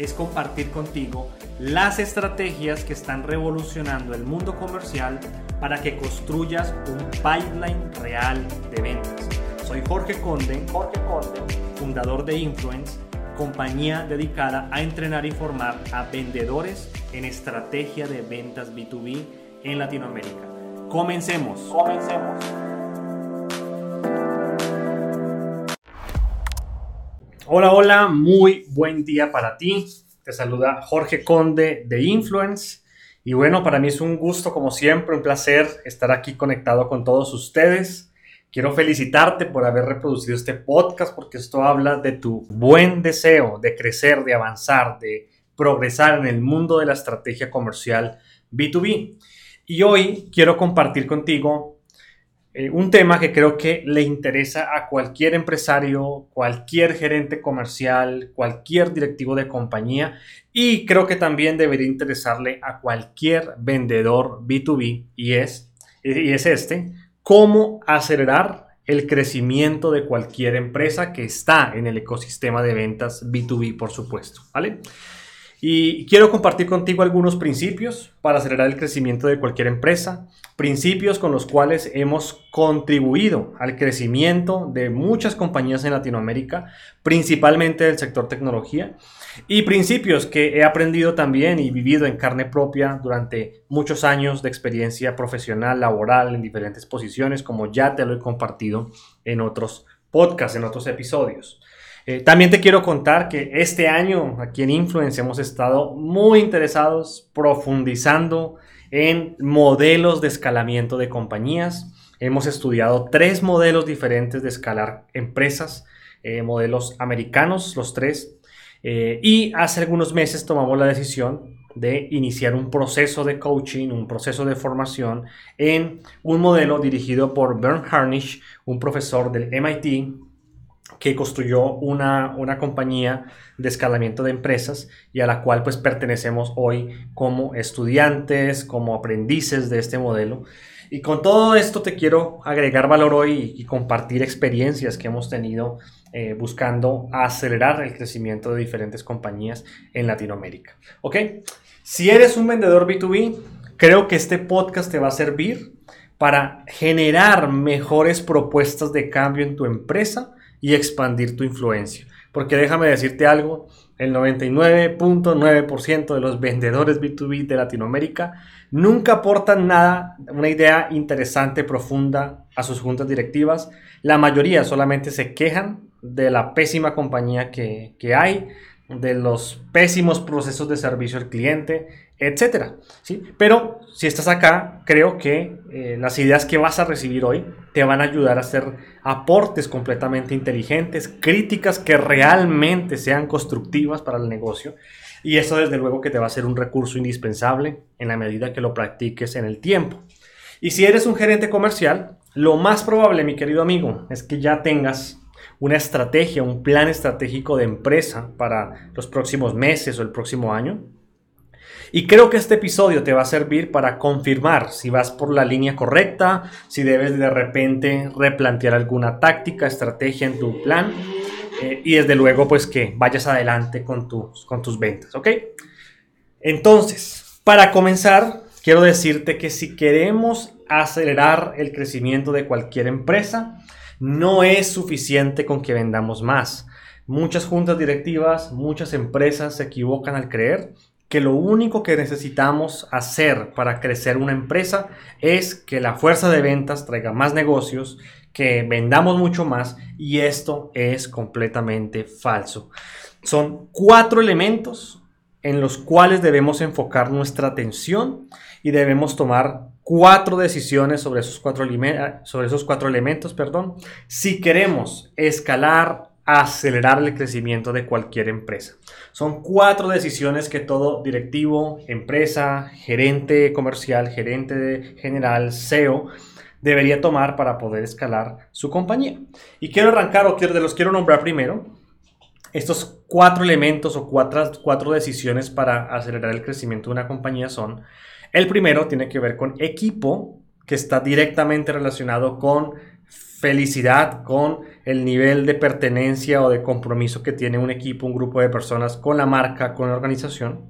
es compartir contigo las estrategias que están revolucionando el mundo comercial para que construyas un pipeline real de ventas. Soy Jorge Conde, Jorge Conde, fundador de Influence, compañía dedicada a entrenar y formar a vendedores en estrategia de ventas B2B en Latinoamérica. Comencemos. Comencemos. Hola, hola, muy buen día para ti. Te saluda Jorge Conde de Influence. Y bueno, para mí es un gusto, como siempre, un placer estar aquí conectado con todos ustedes. Quiero felicitarte por haber reproducido este podcast porque esto habla de tu buen deseo de crecer, de avanzar, de progresar en el mundo de la estrategia comercial B2B. Y hoy quiero compartir contigo eh, un tema que creo que le interesa a cualquier empresario, cualquier gerente comercial, cualquier directivo de compañía y creo que también debería interesarle a cualquier vendedor B2B y es, y es este, cómo acelerar el crecimiento de cualquier empresa que está en el ecosistema de ventas B2B, por supuesto, ¿vale? Y quiero compartir contigo algunos principios para acelerar el crecimiento de cualquier empresa, principios con los cuales hemos contribuido al crecimiento de muchas compañías en Latinoamérica, principalmente del sector tecnología, y principios que he aprendido también y vivido en carne propia durante muchos años de experiencia profesional, laboral, en diferentes posiciones, como ya te lo he compartido en otros podcasts, en otros episodios. Eh, también te quiero contar que este año aquí en Influence hemos estado muy interesados profundizando en modelos de escalamiento de compañías. Hemos estudiado tres modelos diferentes de escalar empresas, eh, modelos americanos, los tres. Eh, y hace algunos meses tomamos la decisión de iniciar un proceso de coaching, un proceso de formación en un modelo dirigido por Bern Harnish, un profesor del MIT que construyó una, compañía de escalamiento de empresas y a la cual pues pertenecemos hoy como estudiantes, como aprendices de este modelo. Y con todo esto te quiero agregar valor hoy y, compartir experiencias que hemos tenido eh, buscando acelerar el crecimiento de diferentes compañías en Latinoamérica. ¿Ok? Si eres un vendedor B2B, creo que este podcast te va a servir para generar mejores propuestas de cambio en tu empresa y expandir tu influencia. Porque déjame decirte algo, el 99.9% de los vendedores B2B de Latinoamérica nunca aportan nada, una idea interesante, profunda a sus juntas directivas. La mayoría solamente se quejan de la pésima compañía que, que hay, de los pésimos procesos de servicio al cliente, etcétera. ¿sí? Pero si estás acá, creo que eh, las ideas que vas a recibir hoy te van a ayudar a hacer aportes completamente inteligentes, críticas que realmente sean constructivas para el negocio. Y eso desde luego que te va a ser un recurso indispensable en la medida que lo practiques en el tiempo. Y si eres un gerente comercial, lo más probable, mi querido amigo, es que ya tengas una estrategia, un plan estratégico de empresa para los próximos meses o el próximo año y creo que este episodio te va a servir para confirmar si vas por la línea correcta, si debes de repente replantear alguna táctica, estrategia en tu plan eh, y desde luego pues que vayas adelante con tus, con tus ventas, ¿ok? Entonces, para comenzar, quiero decirte que si queremos acelerar el crecimiento de cualquier empresa, no es suficiente con que vendamos más. Muchas juntas directivas, muchas empresas se equivocan al creer que lo único que necesitamos hacer para crecer una empresa es que la fuerza de ventas traiga más negocios, que vendamos mucho más y esto es completamente falso. Son cuatro elementos en los cuales debemos enfocar nuestra atención y debemos tomar cuatro decisiones sobre esos cuatro, sobre esos cuatro elementos, perdón, si queremos escalar acelerar el crecimiento de cualquier empresa. Son cuatro decisiones que todo directivo, empresa, gerente comercial, gerente general, CEO debería tomar para poder escalar su compañía. Y quiero arrancar o quiero, los quiero nombrar primero estos cuatro elementos o cuatro, cuatro decisiones para acelerar el crecimiento de una compañía son, el primero tiene que ver con equipo, que está directamente relacionado con felicidad, con el nivel de pertenencia o de compromiso que tiene un equipo, un grupo de personas con la marca, con la organización.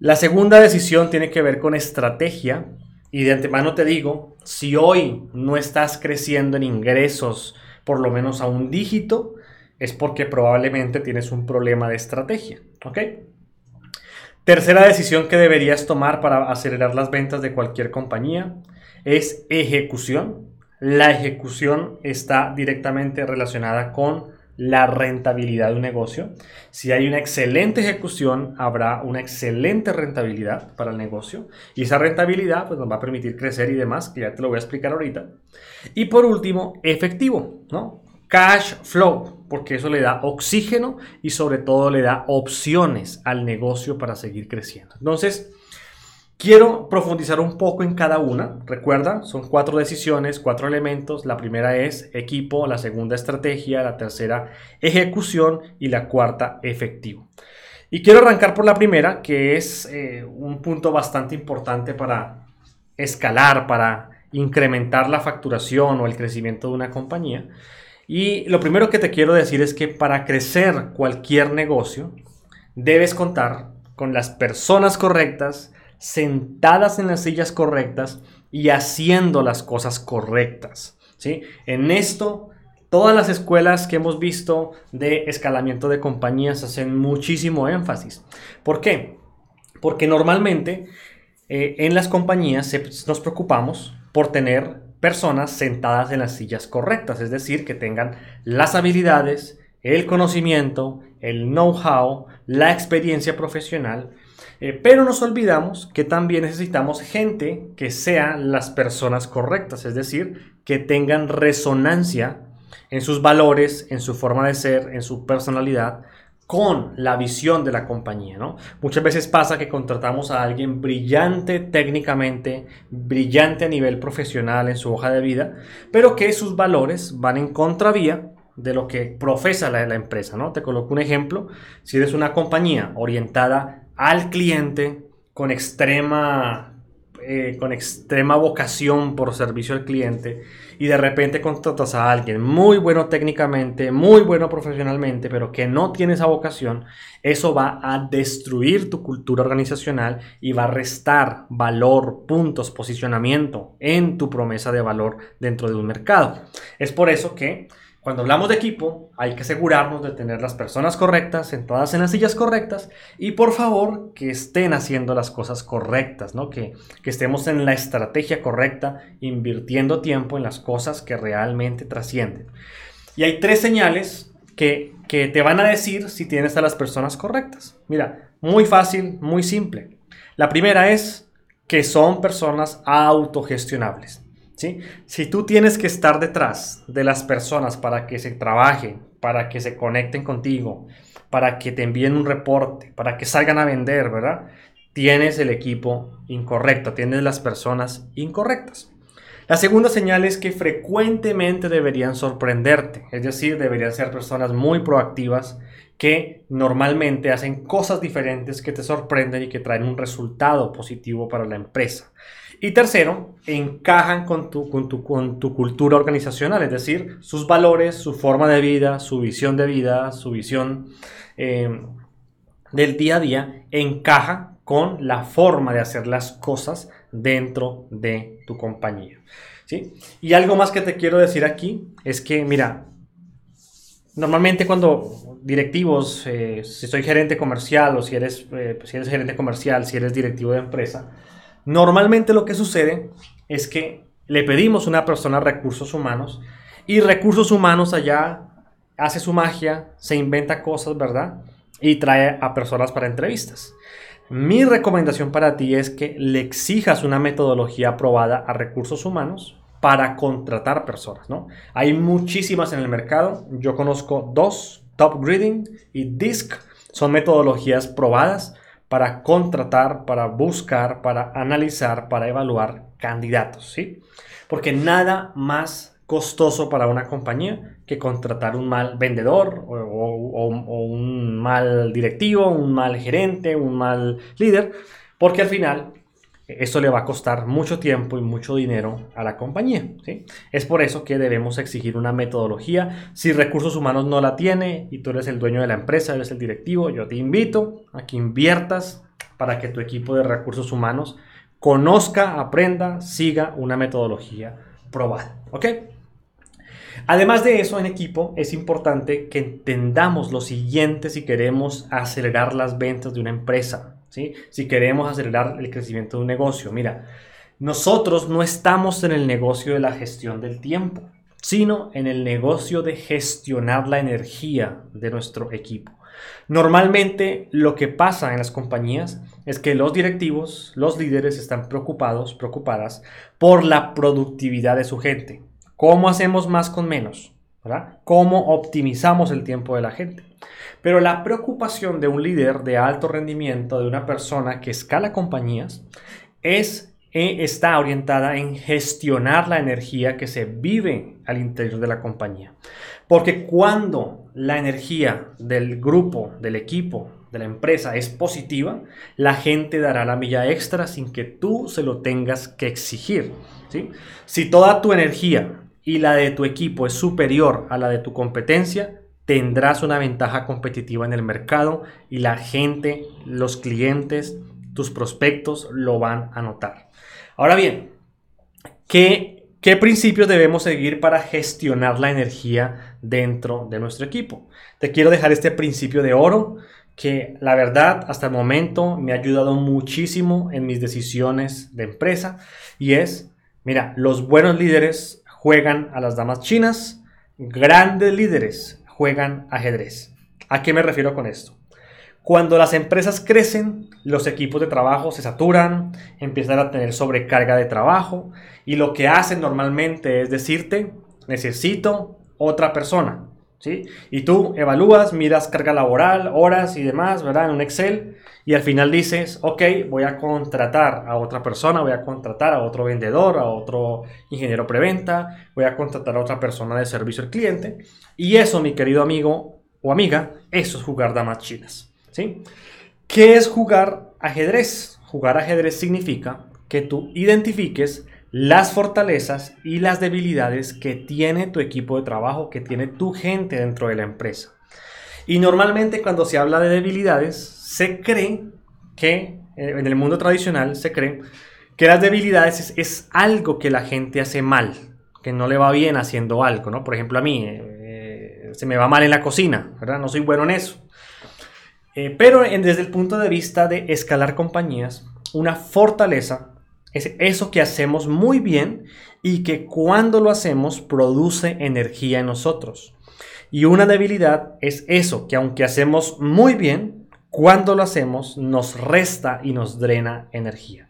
La segunda decisión tiene que ver con estrategia. Y de antemano te digo, si hoy no estás creciendo en ingresos por lo menos a un dígito, es porque probablemente tienes un problema de estrategia. Tercera decisión que deberías tomar para acelerar las ventas de cualquier compañía es ejecución. La ejecución está directamente relacionada con la rentabilidad de un negocio. Si hay una excelente ejecución, habrá una excelente rentabilidad para el negocio. Y esa rentabilidad pues, nos va a permitir crecer y demás, que ya te lo voy a explicar ahorita. Y por último, efectivo, ¿no? Cash flow, porque eso le da oxígeno y sobre todo le da opciones al negocio para seguir creciendo. Entonces, Quiero profundizar un poco en cada una. Recuerda, son cuatro decisiones, cuatro elementos. La primera es equipo, la segunda estrategia, la tercera ejecución y la cuarta efectivo. Y quiero arrancar por la primera, que es eh, un punto bastante importante para escalar, para incrementar la facturación o el crecimiento de una compañía. Y lo primero que te quiero decir es que para crecer cualquier negocio, debes contar con las personas correctas, sentadas en las sillas correctas y haciendo las cosas correctas. ¿sí? En esto, todas las escuelas que hemos visto de escalamiento de compañías hacen muchísimo énfasis. ¿Por qué? Porque normalmente eh, en las compañías nos preocupamos por tener personas sentadas en las sillas correctas, es decir, que tengan las habilidades, el conocimiento, el know-how, la experiencia profesional eh, pero nos olvidamos que también necesitamos gente que sean las personas correctas, es decir, que tengan resonancia en sus valores, en su forma de ser, en su personalidad, con la visión de la compañía, ¿no? Muchas veces pasa que contratamos a alguien brillante técnicamente, brillante a nivel profesional en su hoja de vida, pero que sus valores van en contravía de lo que profesa la, la empresa, ¿no? Te coloco un ejemplo, si eres una compañía orientada al cliente con extrema, eh, con extrema vocación por servicio al cliente y de repente contratas a alguien muy bueno técnicamente, muy bueno profesionalmente, pero que no tiene esa vocación, eso va a destruir tu cultura organizacional y va a restar valor, puntos, posicionamiento en tu promesa de valor dentro de un mercado. Es por eso que cuando hablamos de equipo, hay que asegurarnos de tener las personas correctas, sentadas en las sillas correctas y por favor que estén haciendo las cosas correctas, ¿no? que, estemos en la estrategia correcta, invirtiendo tiempo en las cosas que realmente trascienden. Y hay tres señales que te van a decir si tienes a las personas correctas. Mira, muy fácil, muy simple. La primera es que son personas autogestionables. Si tú tienes que estar detrás de las personas para que se trabajen, para que se conecten contigo, para que te envíen un reporte, para que salgan a vender, ¿verdad? Tienes el equipo incorrecto, tienes las personas incorrectas. La segunda señal es que frecuentemente deberían sorprenderte, es decir, deberían ser personas muy proactivas que normalmente hacen cosas diferentes que te sorprenden y que traen un resultado positivo para la empresa. Y tercero, encajan con tu, con tu, con tu cultura organizacional, es decir, sus valores, su forma de vida, su visión de vida, su visión eh, del día a día, encaja con la forma de hacer las cosas dentro de tu compañía. ¿sí? Y algo más que te quiero decir aquí es que, mira, normalmente cuando directivos, eh, si soy gerente comercial o si eres, eh, si eres gerente comercial, si eres directivo de empresa, Normalmente lo que sucede es que le pedimos a una persona recursos humanos y recursos humanos allá hace su magia, se inventa cosas, ¿verdad? Y trae a personas para entrevistas. Mi recomendación para ti es que le exijas una metodología aprobada a recursos humanos para contratar personas, ¿no? Hay muchísimas en el mercado. Yo conozco dos, Top Grading y DISC. Son metodologías probadas para contratar, para buscar, para analizar, para evaluar candidatos, ¿sí? Porque nada más costoso para una compañía que contratar un mal vendedor o, o, un mal directivo, un mal gerente, un mal líder, porque al final eso le va a costar mucho tiempo y mucho dinero a la compañía. ¿sí? Es por eso que debemos exigir una metodología. Si recursos humanos no la tiene y tú eres el dueño de la empresa, eres el directivo, yo te invito a que inviertas para que tu equipo de recursos humanos conozca, aprenda, siga una metodología probada. ¿Ok? Además de eso, en equipo es importante que entendamos lo siguiente si queremos acelerar las ventas de una empresa. Si queremos acelerar el crecimiento de un negocio, mira, nosotros no estamos en el negocio de la gestión del tiempo, sino en el negocio de gestionar la energía de nuestro equipo. Normalmente lo que pasa en las compañías es que los directivos, los líderes están preocupados, preocupadas por la productividad de su gente. ¿Cómo hacemos más con menos? ¿Cómo optimizamos el tiempo de la gente? Pero la preocupación de un líder de alto rendimiento, de una persona que escala compañías, es, eh, está orientada en gestionar la energía que se vive al interior de la compañía. Porque cuando la energía del grupo, del equipo, de la empresa es positiva, la gente dará la milla extra sin que tú se lo tengas que exigir. ¿sí? Si toda tu energía y la de tu equipo es superior a la de tu competencia, tendrás una ventaja competitiva en el mercado y la gente, los clientes, tus prospectos lo van a notar. Ahora bien, ¿qué, qué principios debemos seguir para gestionar la energía dentro de nuestro equipo? Te quiero dejar este principio de oro que la verdad hasta el momento me ha ayudado muchísimo en mis decisiones de empresa y es, mira, los buenos líderes juegan a las damas chinas, grandes líderes juegan ajedrez. ¿A qué me refiero con esto? Cuando las empresas crecen, los equipos de trabajo se saturan, empiezan a tener sobrecarga de trabajo y lo que hacen normalmente es decirte, necesito otra persona. ¿Sí? Y tú evalúas, miras carga laboral, horas y demás, ¿verdad? En un Excel y al final dices, ok, voy a contratar a otra persona, voy a contratar a otro vendedor, a otro ingeniero preventa, voy a contratar a otra persona de servicio al cliente. Y eso, mi querido amigo o amiga, eso es jugar damas chinas. ¿sí? ¿Qué es jugar ajedrez? Jugar ajedrez significa que tú identifiques las fortalezas y las debilidades que tiene tu equipo de trabajo, que tiene tu gente dentro de la empresa. Y normalmente cuando se habla de debilidades, se cree que, eh, en el mundo tradicional, se cree que las debilidades es, algo que la gente hace mal, que no le va bien haciendo algo, ¿no? Por ejemplo, a mí eh, se me va mal en la cocina, ¿verdad? No soy bueno en eso. Eh, pero desde el punto de vista de escalar compañías, una fortaleza es eso que hacemos muy bien y que cuando lo hacemos produce energía en nosotros. Y una debilidad es eso, que aunque hacemos muy bien, cuando lo hacemos nos resta y nos drena energía.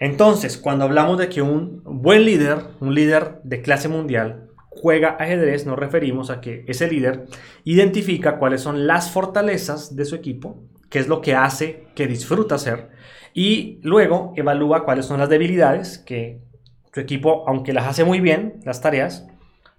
Entonces, cuando hablamos de que un buen líder, un líder de clase mundial, juega ajedrez, nos referimos a que ese líder identifica cuáles son las fortalezas de su equipo, qué es lo que hace que disfruta hacer, y luego evalúa cuáles son las debilidades que su equipo, aunque las hace muy bien, las tareas,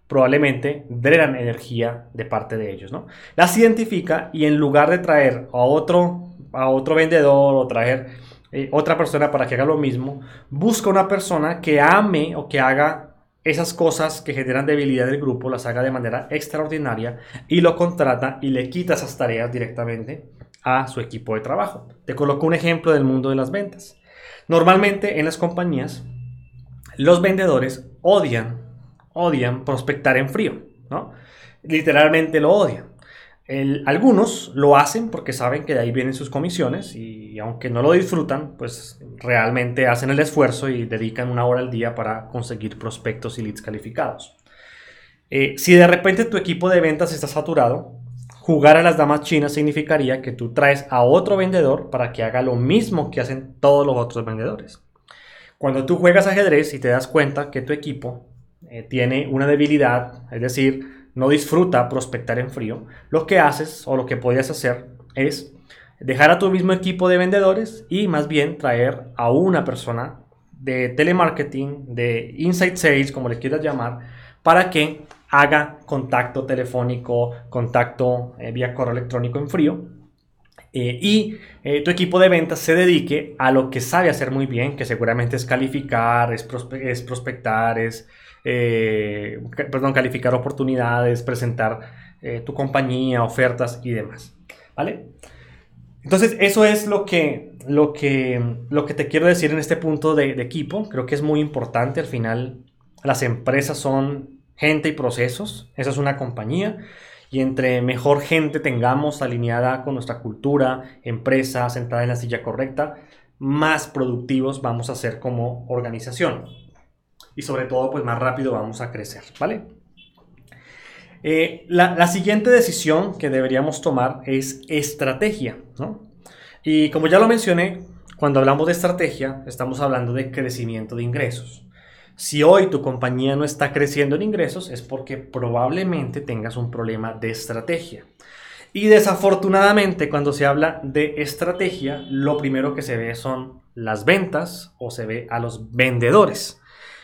probablemente drenan energía de parte de ellos, ¿no? Las identifica y en lugar de traer a otro, a otro vendedor o traer eh, otra persona para que haga lo mismo, busca una persona que ame o que haga esas cosas que generan debilidad del grupo, las haga de manera extraordinaria y lo contrata y le quita esas tareas directamente a su equipo de trabajo. Te coloco un ejemplo del mundo de las ventas. Normalmente en las compañías, los vendedores odian odian prospectar en frío, ¿no? Literalmente lo odian. algunos lo hacen porque saben que de ahí vienen sus comisiones y aunque no lo disfrutan, pues realmente hacen el esfuerzo y dedican una hora al día para conseguir prospectos y leads calificados. Eh, si de repente tu equipo de ventas está saturado, jugar a las damas chinas significaría que tú traes a otro vendedor para que haga lo mismo que hacen todos los otros vendedores. Cuando tú juegas ajedrez y te das cuenta que tu equipo eh, tiene una debilidad, es decir, no disfruta prospectar en frío, lo que haces o lo que podías hacer es dejar a tu mismo equipo de vendedores y más bien traer a una persona de telemarketing, de inside sales, como le quieras llamar, para que haga contacto telefónico, contacto eh, vía correo electrónico en frío. Eh, y eh, tu equipo de ventas se dedique a lo que sabe hacer muy bien, que seguramente es calificar, es, es prospectar, es perdón, calificar oportunidades, presentar tu compañía, ofertas y demás. ¿Vale? Entonces, eso es lo que, lo que, lo que te quiero decir en este punto de, equipo. Creo que es muy importante. Al final, las empresas son gente y procesos. Esa es una compañía. Y entre mejor gente tengamos alineada con nuestra cultura, empresa, sentada en la silla correcta, más productivos vamos a ser como organización. Y sobre todo, pues más rápido vamos a crecer, ¿vale? Eh, la, siguiente decisión que deberíamos tomar es estrategia. Y como ya lo mencioné, cuando hablamos de estrategia, estamos hablando de crecimiento de ingresos. Si hoy tu compañía no está creciendo en ingresos, es porque probablemente tengas un problema de estrategia. Y desafortunadamente, cuando se habla de estrategia, lo primero que se ve son las ventas o se ve a los vendedores.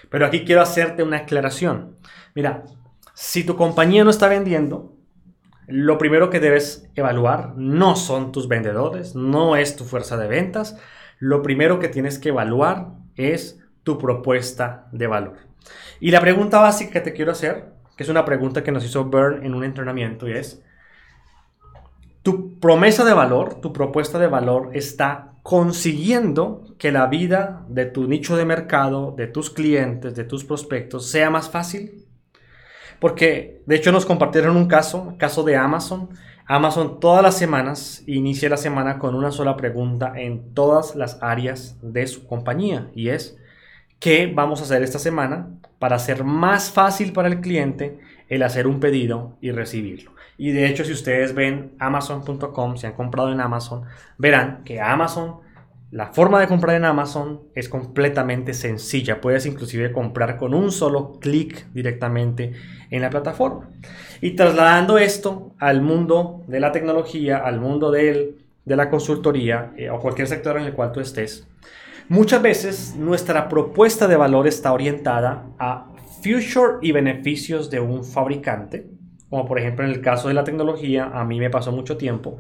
Pero aquí quiero hacerte una aclaración. Mira, si tu compañía no está vendiendo, lo primero que debes evaluar no son tus vendedores, no es tu fuerza de ventas. Lo primero que tienes que evaluar es tu propuesta de valor. Y la pregunta básica que te quiero hacer, que es una pregunta que nos hizo Bern en un entrenamiento, es, ¿tu promesa de valor, tu propuesta de valor está consiguiendo que la vida de tu nicho de mercado, de tus clientes, de tus prospectos sea más fácil? Porque de hecho nos compartieron un caso, caso de Amazon. Amazon todas las semanas inicia la semana con una sola pregunta en todas las áreas de su compañía y es ¿qué vamos a hacer esta semana para hacer más fácil para el cliente el hacer un pedido y recibirlo? Y de hecho si ustedes ven amazon.com, si han comprado en Amazon, verán que Amazon la forma de comprar en Amazon es completamente sencilla. Puedes inclusive comprar con un solo clic directamente en la plataforma. Y trasladando esto al mundo de la tecnología, al mundo de la consultoría eh, o cualquier sector en el cual tú estés, muchas veces nuestra propuesta de valor está orientada a future y beneficios de un fabricante. Como por ejemplo en el caso de la tecnología, a mí me pasó mucho tiempo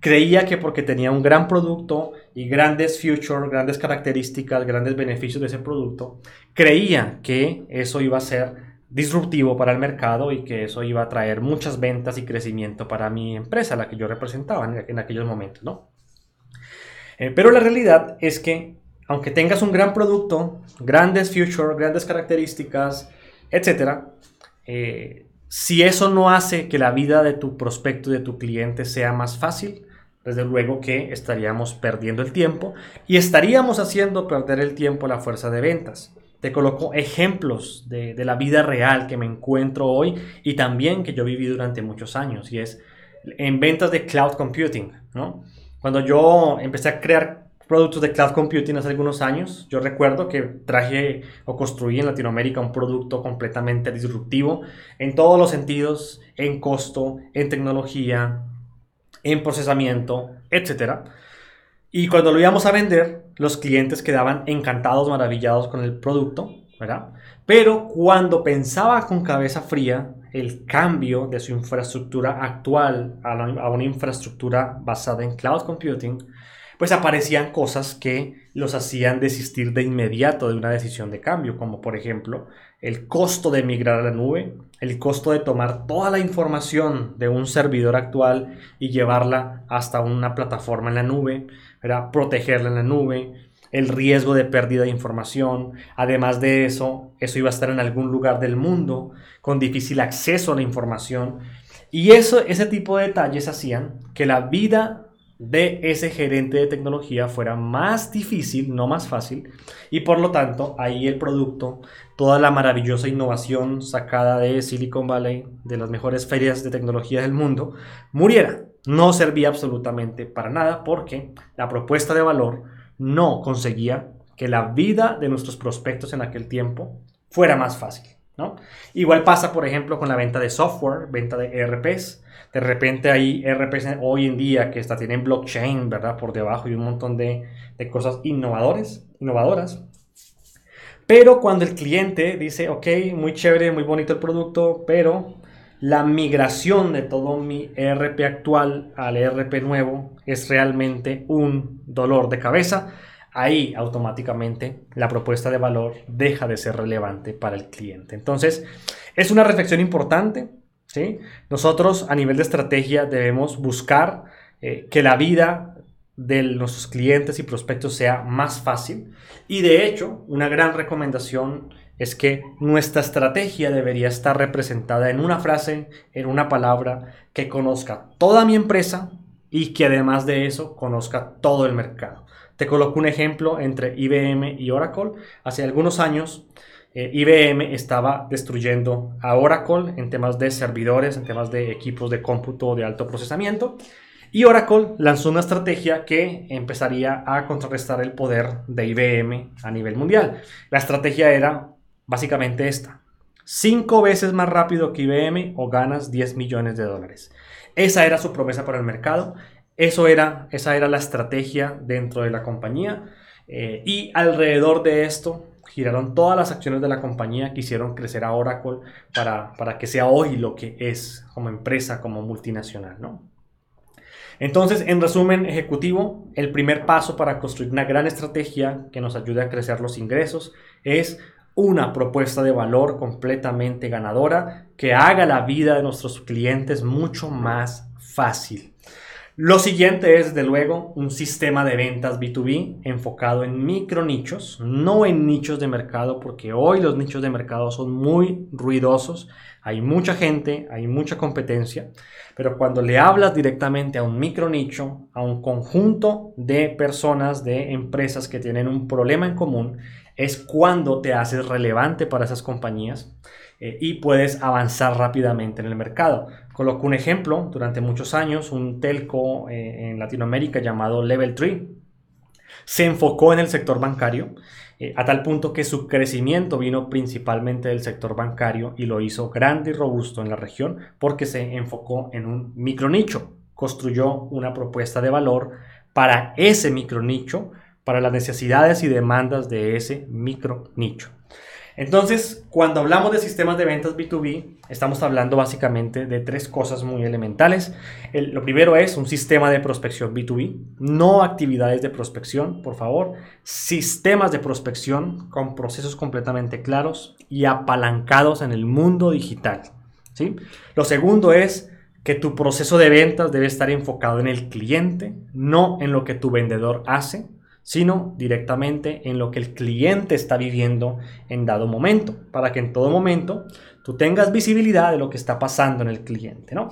creía que porque tenía un gran producto y grandes features, grandes características, grandes beneficios de ese producto, creía que eso iba a ser disruptivo para el mercado y que eso iba a traer muchas ventas y crecimiento para mi empresa, la que yo representaba en, aquellos momentos, ¿no? Eh, pero la realidad es que aunque tengas un gran producto, grandes features, grandes características, etcétera, eh, si eso no hace que la vida de tu prospecto, de tu cliente sea más fácil, desde luego que estaríamos perdiendo el tiempo y estaríamos haciendo perder el tiempo a la fuerza de ventas. Te coloco ejemplos de, la vida real que me encuentro hoy y también que yo viví durante muchos años y es en ventas de cloud computing. ¿no? Cuando yo empecé a crear productos de cloud computing hace algunos años. Yo recuerdo que traje o construí en Latinoamérica un producto completamente disruptivo en todos los sentidos, en costo, en tecnología, en procesamiento, etc. Y cuando lo íbamos a vender, los clientes quedaban encantados, maravillados con el producto, ¿verdad? Pero cuando pensaba con cabeza fría el cambio de su infraestructura actual a, a una infraestructura basada en cloud computing, pues aparecían cosas que los hacían desistir de inmediato de una decisión de cambio, como por ejemplo el costo de migrar a la nube, el costo de tomar toda la información de un servidor actual y llevarla hasta una plataforma en la nube, era protegerla en la nube, el riesgo de pérdida de información, además de eso, eso iba a estar en algún lugar del mundo con difícil acceso a la información. Y eso, ese tipo de detalles hacían que la vida de ese gerente de tecnología fuera más difícil, no más fácil, y por lo tanto ahí el producto, toda la maravillosa innovación sacada de Silicon Valley, de las mejores ferias de tecnología del mundo, muriera. No servía absolutamente para nada porque la propuesta de valor no conseguía que la vida de nuestros prospectos en aquel tiempo fuera más fácil. ¿No? Igual pasa, por ejemplo, con la venta de software, venta de ERPs. De repente hay ERPs hoy en día que está, tienen blockchain, ¿verdad? Por debajo y un montón de, cosas innovadoras. Pero cuando el cliente dice, ok, muy chévere, muy bonito el producto, pero la migración de todo mi ERP actual al ERP nuevo es realmente un dolor de cabeza, ahí automáticamente la propuesta de valor deja de ser relevante para el cliente. Entonces, es una reflexión importante. ¿sí? Nosotros a nivel de estrategia debemos buscar eh, que la vida de nuestros clientes y prospectos sea más fácil. Y de hecho, una gran recomendación es que nuestra estrategia debería estar representada en una frase, en una palabra que conozca toda mi empresa y que además de eso conozca todo el mercado. Te coloco un ejemplo entre IBM y Oracle. Hace algunos años eh, IBM estaba destruyendo a Oracle en temas de servidores, en temas de equipos de cómputo de alto procesamiento. Y Oracle lanzó una estrategia que empezaría a contrarrestar el poder de IBM a nivel mundial. La estrategia era básicamente esta. Cinco veces más rápido que IBM o ganas 10 millones de dólares. Esa era su promesa para el mercado. Eso era, esa era la estrategia dentro de la compañía. Eh, y alrededor de esto giraron todas las acciones de la compañía que hicieron crecer a Oracle para, para que sea hoy lo que es como empresa, como multinacional. ¿no? Entonces, en resumen ejecutivo, el primer paso para construir una gran estrategia que nos ayude a crecer los ingresos es una propuesta de valor completamente ganadora que haga la vida de nuestros clientes mucho más fácil. Lo siguiente es, de luego, un sistema de ventas B2B enfocado en micro nichos, no en nichos de mercado, porque hoy los nichos de mercado son muy ruidosos, hay mucha gente, hay mucha competencia, pero cuando le hablas directamente a un micro nicho, a un conjunto de personas, de empresas que tienen un problema en común, es cuando te haces relevante para esas compañías eh, y puedes avanzar rápidamente en el mercado. Coloco un ejemplo, durante muchos años un telco eh, en Latinoamérica llamado Level 3 se enfocó en el sector bancario eh, a tal punto que su crecimiento vino principalmente del sector bancario y lo hizo grande y robusto en la región porque se enfocó en un micronicho, construyó una propuesta de valor para ese micronicho para las necesidades y demandas de ese micro nicho. Entonces, cuando hablamos de sistemas de ventas B2B, estamos hablando básicamente de tres cosas muy elementales. lo primero es un sistema de prospección B2B, no actividades de prospección, por favor, sistemas de prospección con procesos completamente claros y apalancados en el mundo digital. ¿sí? Lo segundo es que tu proceso de ventas debe estar enfocado en el cliente, no en lo que tu vendedor hace sino directamente en lo que el cliente está viviendo en dado momento, para que en todo momento tú tengas visibilidad de lo que está pasando en el cliente. ¿no?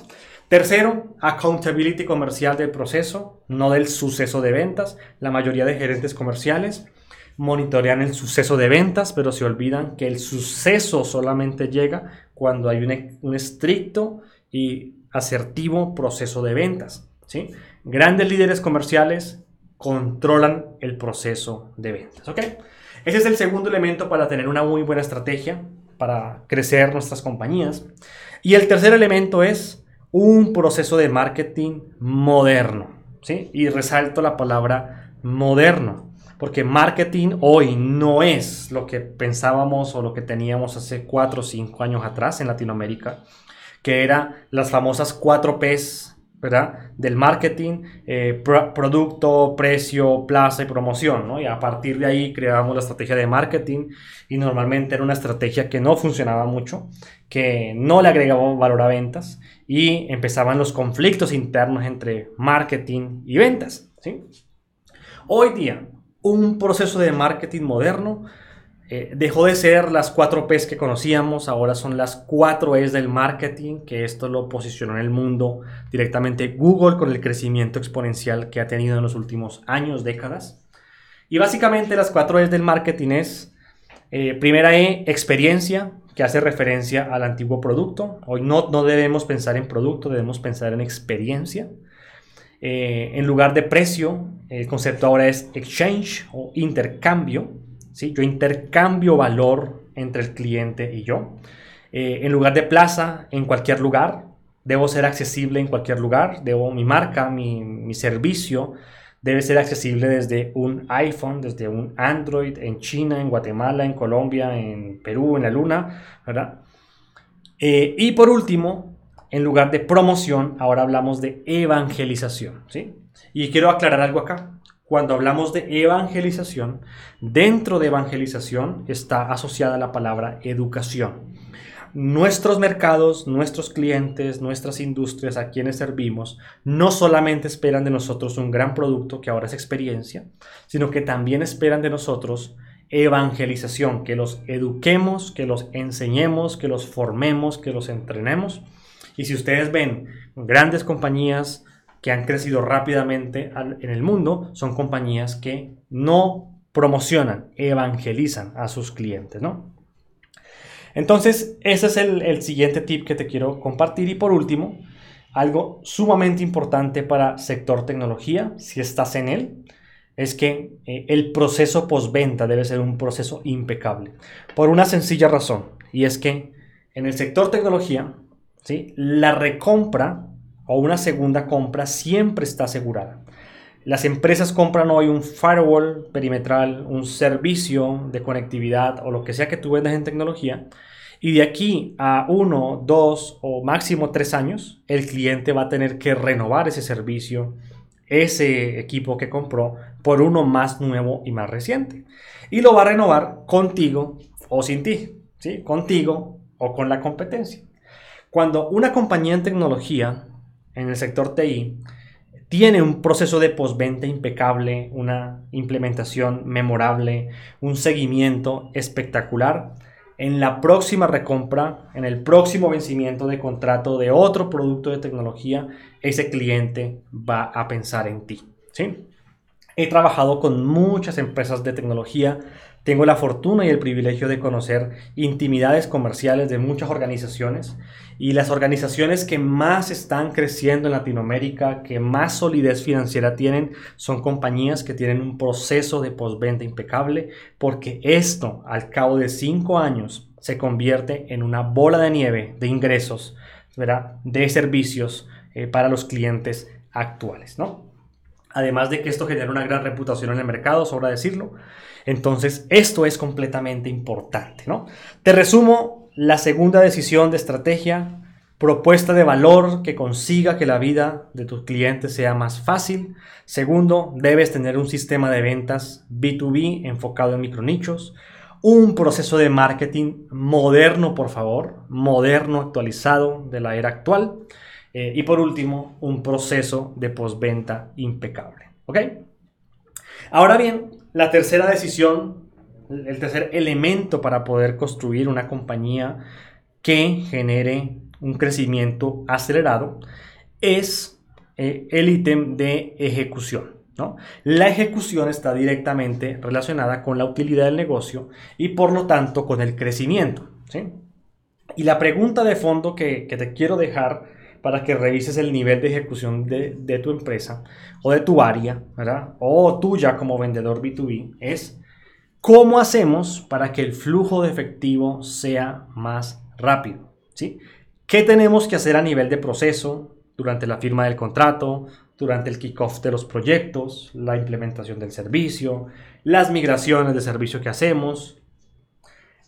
Tercero, accountability comercial del proceso, no del suceso de ventas. La mayoría de gerentes comerciales monitorean el suceso de ventas, pero se olvidan que el suceso solamente llega cuando hay un, un estricto y asertivo proceso de ventas. ¿sí? Grandes líderes comerciales controlan el proceso de ventas. ¿ok? Ese es el segundo elemento para tener una muy buena estrategia para crecer nuestras compañías. Y el tercer elemento es un proceso de marketing moderno. ¿sí? Y resalto la palabra moderno, porque marketing hoy no es lo que pensábamos o lo que teníamos hace 4 o 5 años atrás en Latinoamérica, que era las famosas 4 Ps ¿verdad? Del marketing, eh, producto, precio, plaza y promoción, ¿no? Y a partir de ahí creábamos la estrategia de marketing y normalmente era una estrategia que no funcionaba mucho, que no le agregaba valor a ventas y empezaban los conflictos internos entre marketing y ventas, ¿sí? Hoy día, un proceso de marketing moderno eh, dejó de ser las cuatro P's que conocíamos, ahora son las cuatro E's del marketing, que esto lo posicionó en el mundo directamente Google con el crecimiento exponencial que ha tenido en los últimos años, décadas. Y básicamente las cuatro E's del marketing es, eh, primera E, experiencia, que hace referencia al antiguo producto. Hoy no, no debemos pensar en producto, debemos pensar en experiencia. Eh, en lugar de precio, el concepto ahora es exchange o intercambio. Yo intercambio valor entre el cliente y yo. Eh, en lugar de plaza, en cualquier lugar. Debo ser accesible en cualquier lugar. Debo mi marca, mi, mi servicio debe ser accesible desde un iPhone, desde un Android, en China, en Guatemala, en Colombia, en Perú, en la Luna, ¿verdad? Eh, y por último, en lugar de promoción, ahora hablamos de evangelización, ¿sí? Y quiero aclarar algo acá. Cuando hablamos de evangelización, dentro de evangelización está asociada la palabra educación nuestros mercados, nuestros clientes, nuestras industrias a quienes servimos, no solamente esperan de nosotros un gran producto que ahora es experiencia, sino que también esperan de nosotros evangelización, que los eduquemos, que los enseñemos, que los formemos, que los entrenemos. Y si ustedes ven grandes compañías que han crecido rápidamente en el mundo, son compañías que no promocionan, evangelizan a sus clientes, ¿no? Entonces, ese es el, siguiente tip que te quiero compartir. Y por último, algo sumamente importante para sector tecnología, si estás en él, es que eh, el proceso postventa debe ser un proceso impecable. Por una sencilla razón, y es que en el sector tecnología, ¿sí? la recompra o una segunda compra siempre está asegurada. Las empresas compran hoy un firewall perimetral, un servicio de conectividad o lo que sea que tú vendas en tecnología y de aquí a uno, dos o máximo tres años, el cliente va a tener que renovar ese servicio, ese equipo que compró, por uno más nuevo y más reciente. Y lo va a renovar contigo o sin ti, ¿sí? Contigo o con la competencia. Cuando una compañía en tecnología, en el sector TI, tiene un proceso de postventa impecable, una implementación memorable, un seguimiento espectacular, en la próxima recompra, en el próximo vencimiento de contrato de otro producto de tecnología, ese cliente va a pensar en ti. ¿sí? He trabajado con muchas empresas de tecnología, tengo la fortuna y el privilegio de conocer intimidades comerciales de muchas organizaciones y las organizaciones que más están creciendo en Latinoamérica, que más solidez financiera tienen, son compañías que tienen un proceso de postventa impecable, porque esto al cabo de cinco años se convierte en una bola de nieve de ingresos, ¿verdad? de servicios eh, para los clientes actuales. ¿no? Además de que esto genera una gran reputación en el mercado, sobra decirlo. Entonces, esto es completamente importante, ¿no? Te resumo la segunda decisión de estrategia, propuesta de valor que consiga que la vida de tus clientes sea más fácil. Segundo, debes tener un sistema de ventas B2B enfocado en micronichos. Un proceso de marketing moderno, por favor, moderno, actualizado de la era actual. Eh, y por último, un proceso de postventa impecable. ¿Ok? Ahora bien, la tercera decisión, el tercer elemento para poder construir una compañía que genere un crecimiento acelerado es eh, el ítem de ejecución. ¿no? La ejecución está directamente relacionada con la utilidad del negocio y por lo tanto con el crecimiento. ¿sí? Y la pregunta de fondo que, que te quiero dejar para que revises el nivel de ejecución de, tu empresa o de tu área. O tuya como vendedor B2B, es cómo hacemos para que el flujo de efectivo sea más rápido, ¿sí? ¿Qué tenemos que hacer a nivel de proceso durante la firma del contrato, durante el kickoff de los proyectos, la implementación del servicio, las migraciones de servicio que hacemos,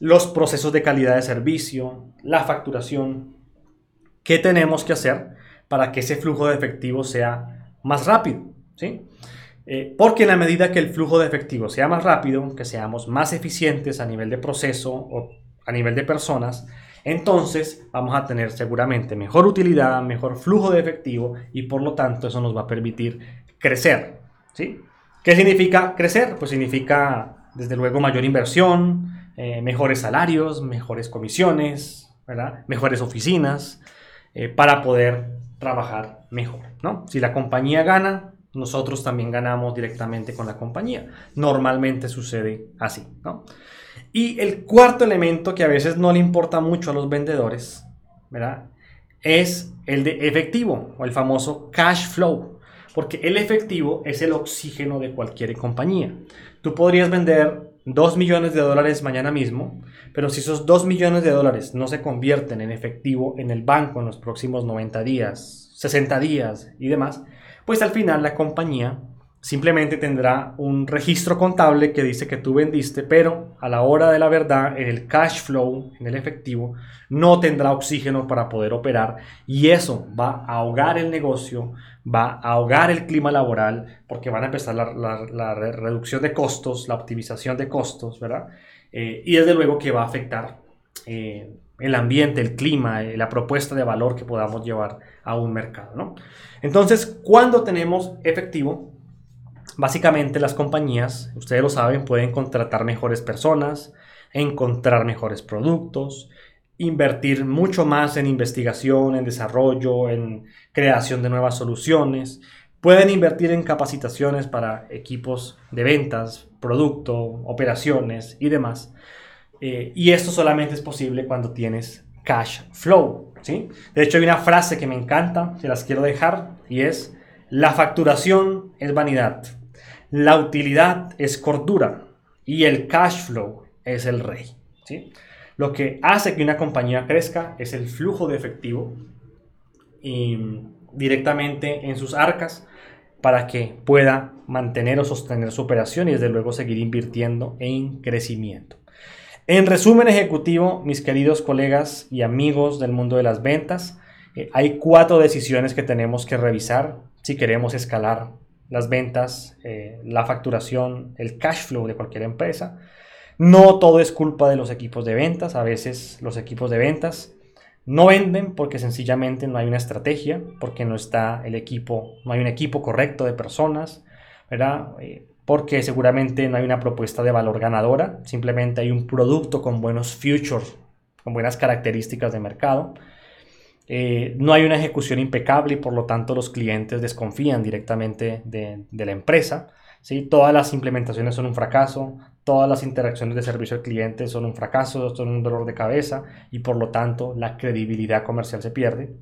los procesos de calidad de servicio, la facturación, ¿Qué tenemos que hacer para que ese flujo de efectivo sea más rápido? ¿sí? Eh, porque en la medida que el flujo de efectivo sea más rápido, que seamos más eficientes a nivel de proceso o a nivel de personas, entonces vamos a tener seguramente mejor utilidad, mejor flujo de efectivo y por lo tanto eso nos va a permitir crecer. ¿sí? ¿Qué significa crecer? Pues significa desde luego mayor inversión, eh, mejores salarios, mejores comisiones, mejores oficinas, eh, para poder trabajar mejor. ¿no? Si la compañía gana, nosotros también ganamos directamente con la compañía. Normalmente sucede así. ¿no? Y el cuarto elemento que a veces no le importa mucho a los vendedores, ¿verdad? Es el de efectivo o el famoso cash flow. Porque el efectivo es el oxígeno de cualquier compañía. Tú podrías vender 2 millones de dólares mañana mismo, pero si esos 2 millones de dólares no se convierten en efectivo en el banco en los próximos 90 días, 60 días y demás, pues al final la compañía simplemente tendrá un registro contable que dice que tú vendiste, pero a la hora de la verdad, en el cash flow, en el efectivo, no tendrá oxígeno para poder operar y eso va a ahogar el negocio, va a ahogar el clima laboral, porque van a empezar la, reducción de costos, la optimización de costos, ¿verdad? Eh, y desde luego que va a afectar eh, el ambiente, el clima, eh, la propuesta de valor que podamos llevar a un mercado, ¿no? Entonces, cuando tenemos efectivo, Básicamente las compañías, ustedes lo saben, pueden contratar mejores personas, encontrar mejores productos, invertir mucho más en investigación, en desarrollo, en creación de nuevas soluciones. Pueden invertir en capacitaciones para equipos de ventas, producto, operaciones y demás. Eh, y esto solamente es posible cuando tienes cash flow. ¿sí? De hecho, hay una frase que me encanta, se las quiero dejar, y es, la facturación es vanidad, la utilidad es cordura y el cash flow es el rey. ¿sí? Lo que hace que una compañía crezca es el flujo de efectivo y directamente en sus arcas para que pueda mantener o sostener su operación y desde luego seguir invirtiendo en crecimiento. En resumen ejecutivo, mis queridos colegas y amigos del mundo de las ventas, eh, hay cuatro decisiones que tenemos que revisar si queremos escalar las ventas, eh, la facturación, el cash flow de cualquier empresa. No todo es culpa de los equipos de ventas. A veces los equipos de ventas no venden porque sencillamente no hay una estrategia, porque no está el equipo, no hay un equipo correcto de personas, ¿verdad? Eh, porque seguramente no hay una propuesta de valor ganadora, simplemente hay un producto con buenos futures, con buenas características de mercado. Eh, no hay una ejecución impecable y por lo tanto los clientes desconfían directamente de, la empresa. ¿sí? Todas las implementaciones son un fracaso, todas las interacciones de servicio al cliente son un fracaso, son un dolor de cabeza y por lo tanto la credibilidad comercial se pierde.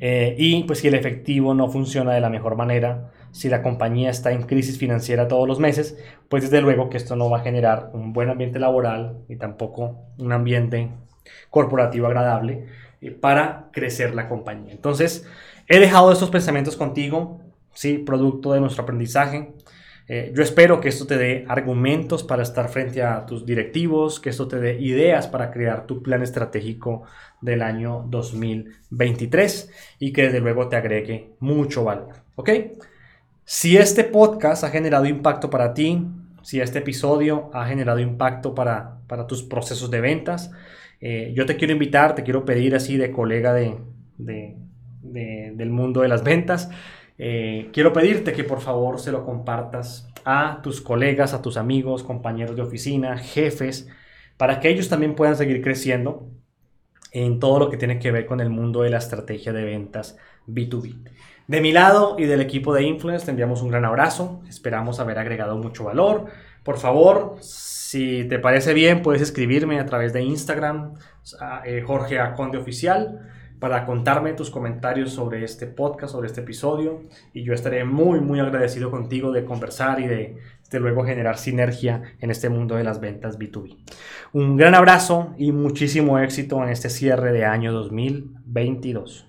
Eh, y pues si el efectivo no funciona de la mejor manera, si la compañía está en crisis financiera todos los meses, pues desde luego que esto no va a generar un buen ambiente laboral y tampoco un ambiente corporativo agradable eh, para crecer la compañía. Entonces, he dejado estos pensamientos contigo, ¿sí? producto de nuestro aprendizaje. Eh, yo espero que esto te dé argumentos para estar frente a tus directivos, que esto te dé ideas para crear tu plan estratégico del año 2023 y que desde luego te agregue mucho valor. ¿Ok? Si este podcast ha generado impacto para ti, si este episodio ha generado impacto para, para tus procesos de ventas, eh, yo te quiero invitar, te quiero pedir así de colega de, del mundo de las ventas. Eh, quiero pedirte que por favor se lo compartas a tus colegas, a tus amigos, compañeros de oficina, jefes, para que ellos también puedan seguir creciendo en todo lo que tiene que ver con el mundo de la estrategia de ventas B2B. De mi lado y del equipo de Influence te enviamos un gran abrazo. Esperamos haber agregado mucho valor. Por favor, si te parece bien, puedes escribirme a través de Instagram, eh, Jorge Aconde Oficial, para contarme tus comentarios sobre este podcast, sobre este episodio. Y yo estaré muy, muy agradecido contigo de conversar y de, de luego generar sinergia en este mundo de las ventas B2B. Un gran abrazo y muchísimo éxito en este cierre de año 2022.